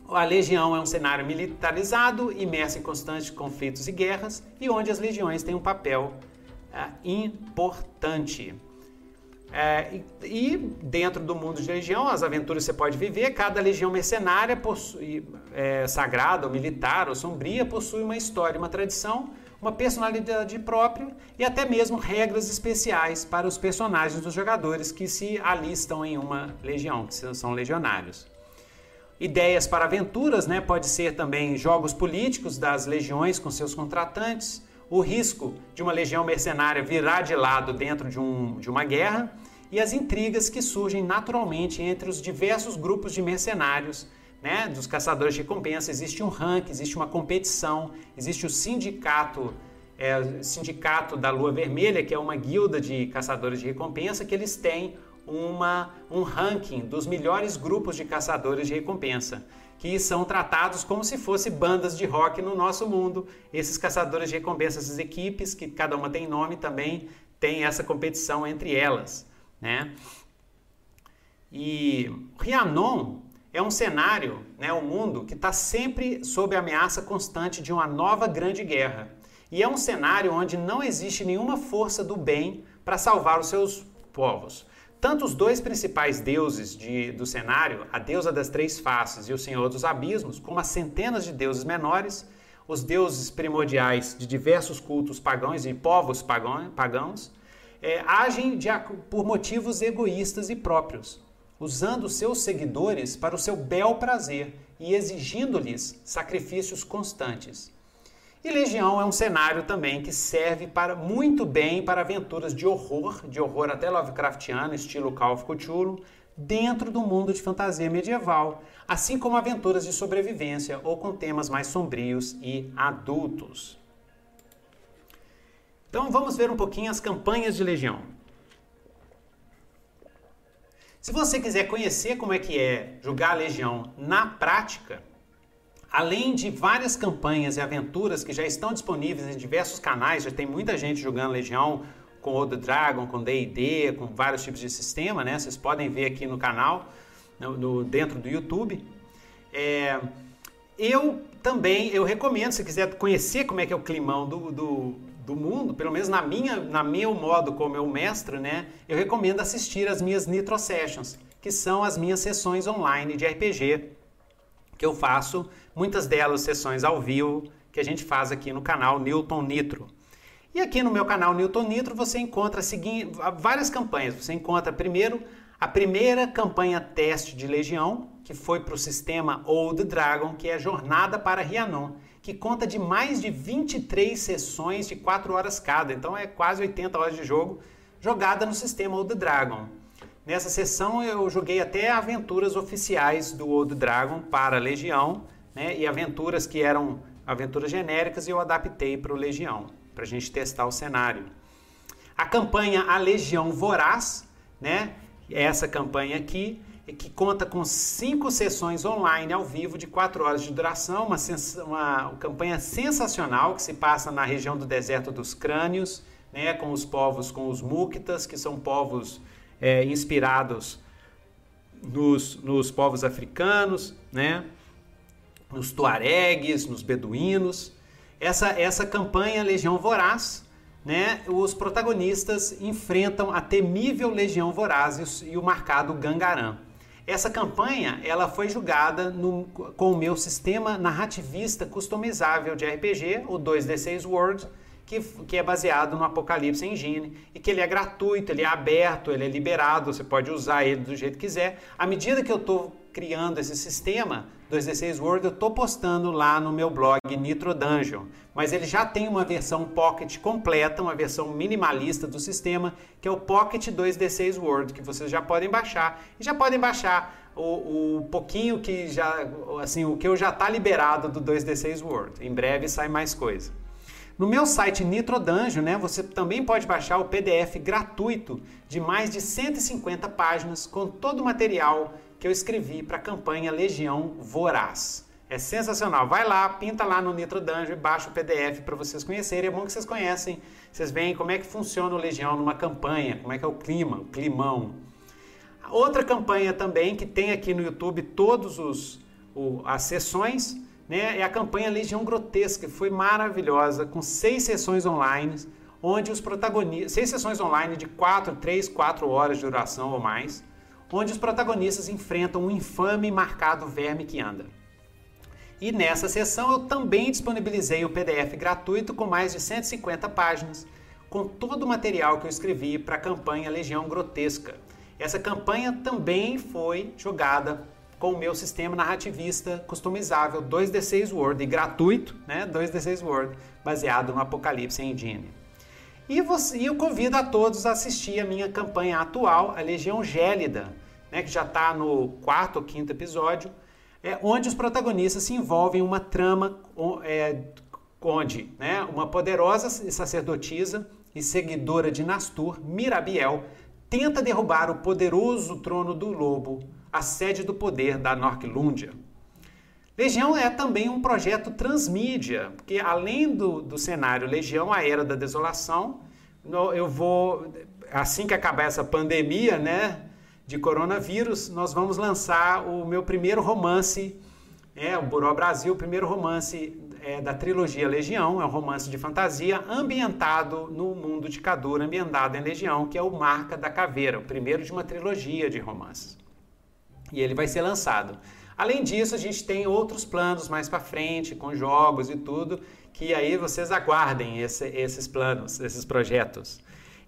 a legião é um cenário militarizado, imerso em constantes conflitos e guerras, e onde as legiões têm um papel importante. É, e, e, dentro do mundo de legião, as aventuras você pode viver, cada legião mercenária possui, é, sagrada, ou militar, ou sombria, possui uma história, uma tradição, uma personalidade própria e até mesmo regras especiais para os personagens dos jogadores que se alistam em uma legião, que são legionários. Ideias para aventuras, né? Pode ser também jogos políticos das legiões com seus contratantes, o risco de uma legião mercenária virar de lado dentro de, um, de uma guerra e as intrigas que surgem naturalmente entre os diversos grupos de mercenários, né, dos caçadores de recompensa. Existe um ranking, existe uma competição, existe o sindicato, é, sindicato da Lua Vermelha, que é uma guilda de caçadores de recompensa, que eles têm uma, um ranking dos melhores grupos de caçadores de recompensa que são tratados como se fossem bandas de rock no nosso mundo. Esses caçadores de recompensas, essas equipes, que cada uma tem nome, também tem essa competição entre elas. Né? E Rianon é um cenário, né, um mundo que está sempre sob a ameaça constante de uma nova grande guerra. E é um cenário onde não existe nenhuma força do bem para salvar os seus povos. Tanto os dois principais deuses de, do cenário, a deusa das três faces e o senhor dos abismos, como as centenas de deuses menores, os deuses primordiais de diversos cultos pagãos e povos pagãos, é, agem de, por motivos egoístas e próprios, usando seus seguidores para o seu bel prazer e exigindo-lhes sacrifícios constantes. E Legião é um cenário também que serve para muito bem para aventuras de horror, de horror até Lovecraftiano, estilo Call of Cthulhu, dentro do mundo de fantasia medieval, assim como aventuras de sobrevivência ou com temas mais sombrios e adultos. Então vamos ver um pouquinho as campanhas de Legião. Se você quiser conhecer como é que é jogar Legião na prática, Além de várias campanhas e aventuras que já estão disponíveis em diversos canais, já tem muita gente jogando Legião com Old Dragon, com D&D, com vários tipos de sistema, né? Vocês podem ver aqui no canal, no, dentro do YouTube. É, eu também, eu recomendo, se quiser conhecer como é que é o climão do, do, do mundo, pelo menos na minha, na meu modo como eu mestre, né? Eu recomendo assistir as minhas Nitro Sessions, que são as minhas sessões online de RPG que eu faço, muitas delas sessões ao vivo, que a gente faz aqui no canal Newton Nitro. E aqui no meu canal Newton Nitro você encontra várias campanhas. Você encontra primeiro a primeira campanha teste de Legião, que foi para o sistema Old Dragon, que é a Jornada para Rianon, que conta de mais de 23 sessões de 4 horas cada, então é quase 80 horas de jogo jogada no sistema Old Dragon. Nessa sessão eu joguei até aventuras oficiais do Old Dragon para Legião, né? E aventuras que eram aventuras genéricas e eu adaptei para o Legião, para a gente testar o cenário. A campanha A Legião Voraz, né? Essa campanha aqui, que conta com cinco sessões online ao vivo de quatro horas de duração, uma, uma campanha sensacional que se passa na região do deserto dos crânios, né? Com os povos, com os Muktas, que são povos é, inspirados nos, nos povos africanos, né? Nos tuaregues, nos beduínos. Essa, essa campanha Legião Voraz né, os protagonistas enfrentam a temível Legião Vorazes e o marcado Gangaram. Essa campanha ela foi julgada no, com o meu sistema narrativista customizável de RPG, o 2D6 World, que, que, é baseado no Apocalipse Engine e que ele é gratuito, ele é aberto, ele é liberado, você pode usar ele do jeito que quiser. À medida que eu estou criando esse sistema 2D6 World, eu estou postando lá no meu blog Nitro Dungeon, mas ele já tem uma versão Pocket completa, uma versão minimalista do sistema, que é o Pocket 2D6 World, que vocês já podem baixar e já podem baixar o, o pouquinho que já, assim, o que eu já está liberado do 2D6 World. Em breve sai mais coisa. No meu site Nitro Dungeon, né, você também pode baixar o PDF gratuito de mais de 150 páginas com todo o material que eu escrevi para a campanha Legião Voraz. É sensacional. Vai lá, pinta lá no Nitro Dungeon e baixa o PDF para vocês conhecerem. É bom que vocês conhecem, vocês veem como é que funciona o Legião numa campanha, como é que é o clima, o climão. Outra campanha também que tem aqui no YouTube todos os as sessões, né, é a campanha Legião Grotesca, que foi maravilhosa, com seis sessões online, onde os protagonistas, seis sessões online de quatro, três, quatro horas de duração ou mais, onde os protagonistas enfrentam um infame e marcado verme que anda. E nessa sessão eu também disponibilizei o PDF gratuito com mais de 150 páginas, com todo o material que eu escrevi para a campanha Legião Grotesca. Essa campanha também foi jogada com o meu sistema narrativista customizável 2D6 Word e gratuito, né? 2D6 Word, baseado no Apocalipse Engine. E, você, e eu convido a todos a assistir a minha campanha atual, a Legião Gélida, né? que já está no quarto ou quinto episódio, é, onde os protagonistas se envolvem em uma trama é, onde né, uma poderosa sacerdotisa e seguidora de Nastur, Mirabiel, tenta derrubar o poderoso trono do lobo, a sede do poder da Norquilúndia. Legião é também um projeto transmídia, porque além do, do cenário Legião, a Era da Desolação, eu vou, assim que acabar essa pandemia, né, de coronavírus, nós vamos lançar o meu primeiro romance, é, o Buró Brasil, o primeiro romance é, da trilogia Legião, é um romance de fantasia ambientado no mundo de Cadura, ambientado em Legião, que é o Marca da Caveira, o primeiro de uma trilogia de romances. E ele vai ser lançado. Além disso, a gente tem outros planos mais para frente, com jogos e tudo, que aí vocês aguardem esse, esses planos, esses projetos.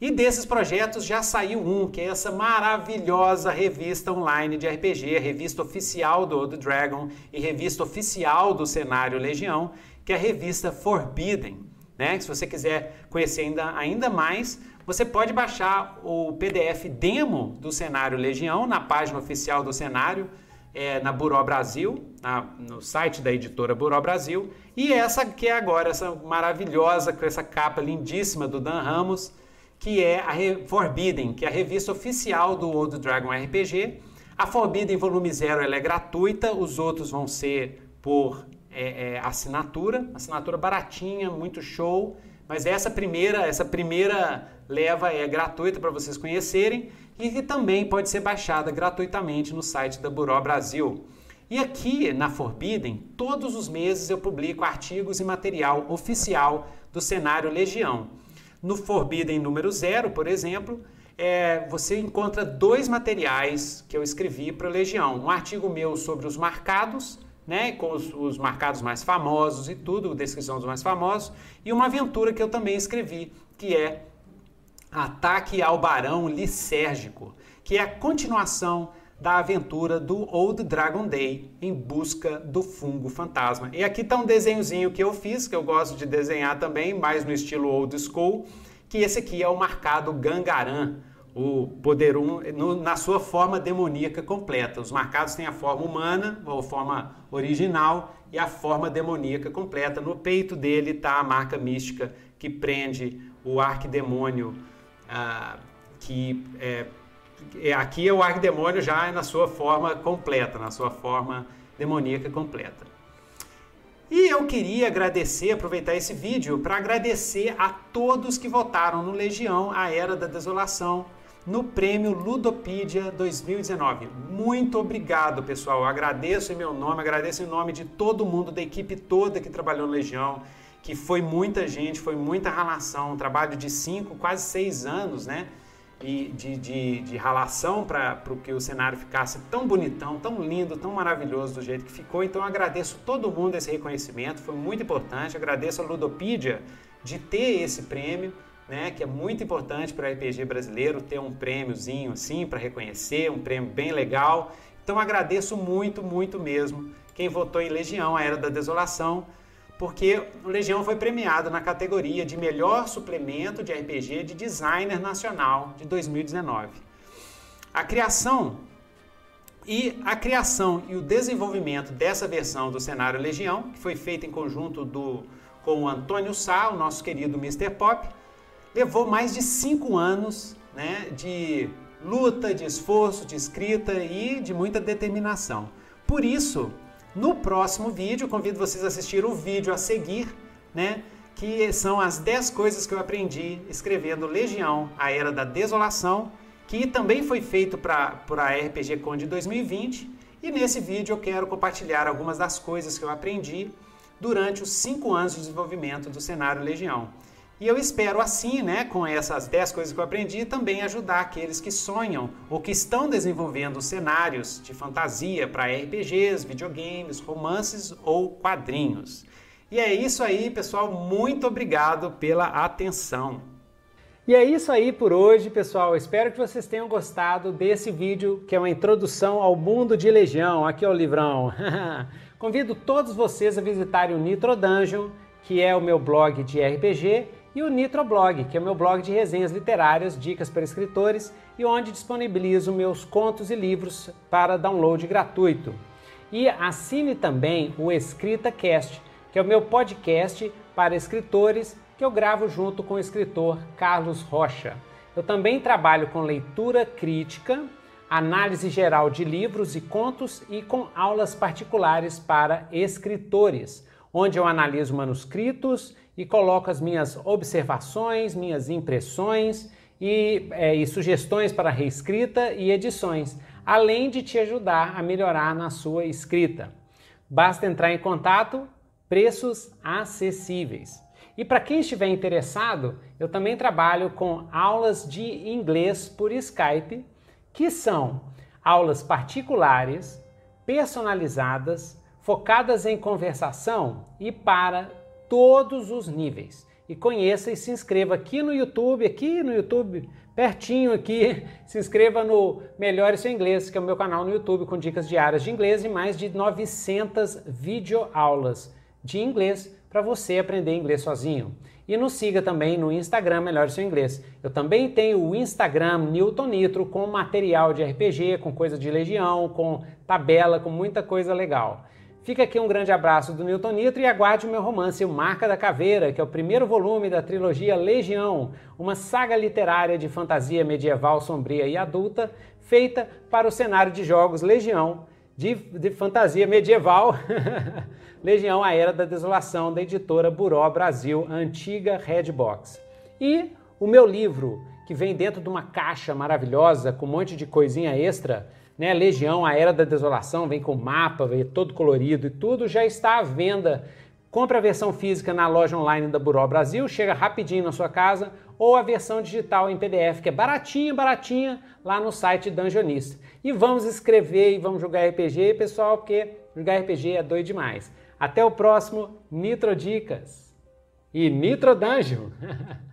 E desses projetos já saiu um, que é essa maravilhosa revista online de RPG, revista oficial do Old Dragon e revista oficial do cenário Legião, que é a revista Forbidden. Né? Se você quiser conhecer ainda, ainda mais, você pode baixar o PDF demo do cenário Legião na página oficial do cenário, é, na Buró Brasil, na, no site da editora Buró Brasil. E essa que é agora, essa maravilhosa, com essa capa lindíssima do Dan Ramos, que é a Forbidden, que é a revista oficial do Old Dragon RPG. A Forbidden Volume 0 ela é gratuita, os outros vão ser por é, é, assinatura, assinatura baratinha, muito show. Mas essa primeira, essa primeira leva é gratuita para vocês conhecerem e que também pode ser baixada gratuitamente no site da Buró Brasil. E aqui na Forbidden, todos os meses eu publico artigos e material oficial do cenário Legião. No Forbidden número 0, por exemplo, é, você encontra dois materiais que eu escrevi para Legião. Um artigo meu sobre os marcados, né, com os, os, marcados mais famosos e tudo, descrição dos mais famosos, e uma aventura que eu também escrevi, que é Ataque ao Barão Licérgico, que é a continuação da aventura do Old Dragon Day em busca do fungo fantasma. E aqui está um desenhozinho que eu fiz, que eu gosto de desenhar também, mais no estilo old school, que esse aqui é o marcado Gangaran, o poder no, na sua forma demoníaca completa. Os marcados têm a forma humana, ou forma original, e a forma demoníaca completa. No peito dele está a marca mística que prende o arquidemônio ah, que é, aqui é o arquidemônio já na sua forma completa, na sua forma demoníaca completa. E eu queria agradecer, aproveitar esse vídeo para agradecer a todos que votaram no Legião, a Era da Desolação, no prêmio Ludopedia 2019. Muito obrigado, pessoal. Eu agradeço em meu nome, agradeço em nome de todo mundo, da equipe toda que trabalhou no Legião, que foi muita gente, foi muita ralação, um trabalho de cinco, quase seis anos, né? E de, de, de ralação para que o cenário ficasse tão bonitão, tão lindo, tão maravilhoso do jeito que ficou. Então agradeço todo mundo esse reconhecimento, foi muito importante. Agradeço a Ludopedia de ter esse prêmio, né, que é muito importante para o RPG brasileiro ter um prêmiozinho assim para reconhecer, um prêmio bem legal. Então agradeço muito, muito mesmo quem votou em Legião, a Era da Desolação porque o Legião foi premiado na categoria de melhor suplemento de RPG de designer nacional de 2019. A criação e a criação e o desenvolvimento dessa versão do cenário Legião, que foi feita em conjunto do, com o Antônio Sá, o nosso querido Mr. Pop, levou mais de cinco anos né, de luta, de esforço, de escrita e de muita determinação. Por isso, no próximo vídeo, convido vocês a assistir o vídeo a seguir, né? Que são as 10 coisas que eu aprendi escrevendo Legião, a Era da Desolação, que também foi feito para a RPG Con de 2020. E nesse vídeo eu quero compartilhar algumas das coisas que eu aprendi durante os 5 anos de desenvolvimento do cenário Legião. E eu espero assim, né, com essas 10 coisas que eu aprendi, também ajudar aqueles que sonham ou que estão desenvolvendo cenários de fantasia para RPGs, videogames, romances ou quadrinhos. E é isso aí, pessoal. Muito obrigado pela atenção. E é isso aí por hoje, pessoal. Espero que vocês tenham gostado desse vídeo, que é uma introdução ao mundo de Legião. Aqui é o livrão. (laughs) Convido todos vocês a visitarem o Nitro Dungeon, que é o meu blog de RPG e o Nitroblog, que é meu blog de resenhas literárias, dicas para escritores e onde disponibilizo meus contos e livros para download gratuito. E assine também o EscritaCast, que é o meu podcast para escritores que eu gravo junto com o escritor Carlos Rocha. Eu também trabalho com leitura crítica, análise geral de livros e contos e com aulas particulares para escritores, onde eu analiso manuscritos e coloco as minhas observações, minhas impressões e, é, e sugestões para reescrita e edições, além de te ajudar a melhorar na sua escrita. Basta entrar em contato, preços acessíveis. E para quem estiver interessado, eu também trabalho com aulas de inglês por Skype, que são aulas particulares, personalizadas, focadas em conversação e para todos os níveis. E conheça e se inscreva aqui no YouTube, aqui no YouTube, pertinho aqui, (laughs) se inscreva no Melhore Seu Inglês, que é o meu canal no YouTube com dicas diárias de inglês e mais de 900 videoaulas de inglês para você aprender inglês sozinho. E nos siga também no Instagram Melhore Seu Inglês. Eu também tenho o Instagram Newton Nitro com material de RPG, com coisa de legião, com tabela, com muita coisa legal. Fica aqui um grande abraço do Newton Nitro e aguarde o meu romance O Marca da Caveira, que é o primeiro volume da trilogia Legião, uma saga literária de fantasia medieval sombria e adulta, feita para o cenário de jogos Legião, de, de fantasia medieval, (laughs) Legião, a Era da Desolação, da editora Buró Brasil, antiga Redbox. E o meu livro, que vem dentro de uma caixa maravilhosa, com um monte de coisinha extra, né? Legião, a Era da Desolação, vem com mapa, vem todo colorido e tudo, já está à venda. Compre a versão física na loja online da Buró Brasil, chega rapidinho na sua casa, ou a versão digital em PDF, que é baratinha, baratinha, lá no site Dungeonista. E vamos escrever e vamos jogar RPG, pessoal, porque jogar RPG é doido demais. Até o próximo Nitro Dicas e Nitro Dungeon! (laughs)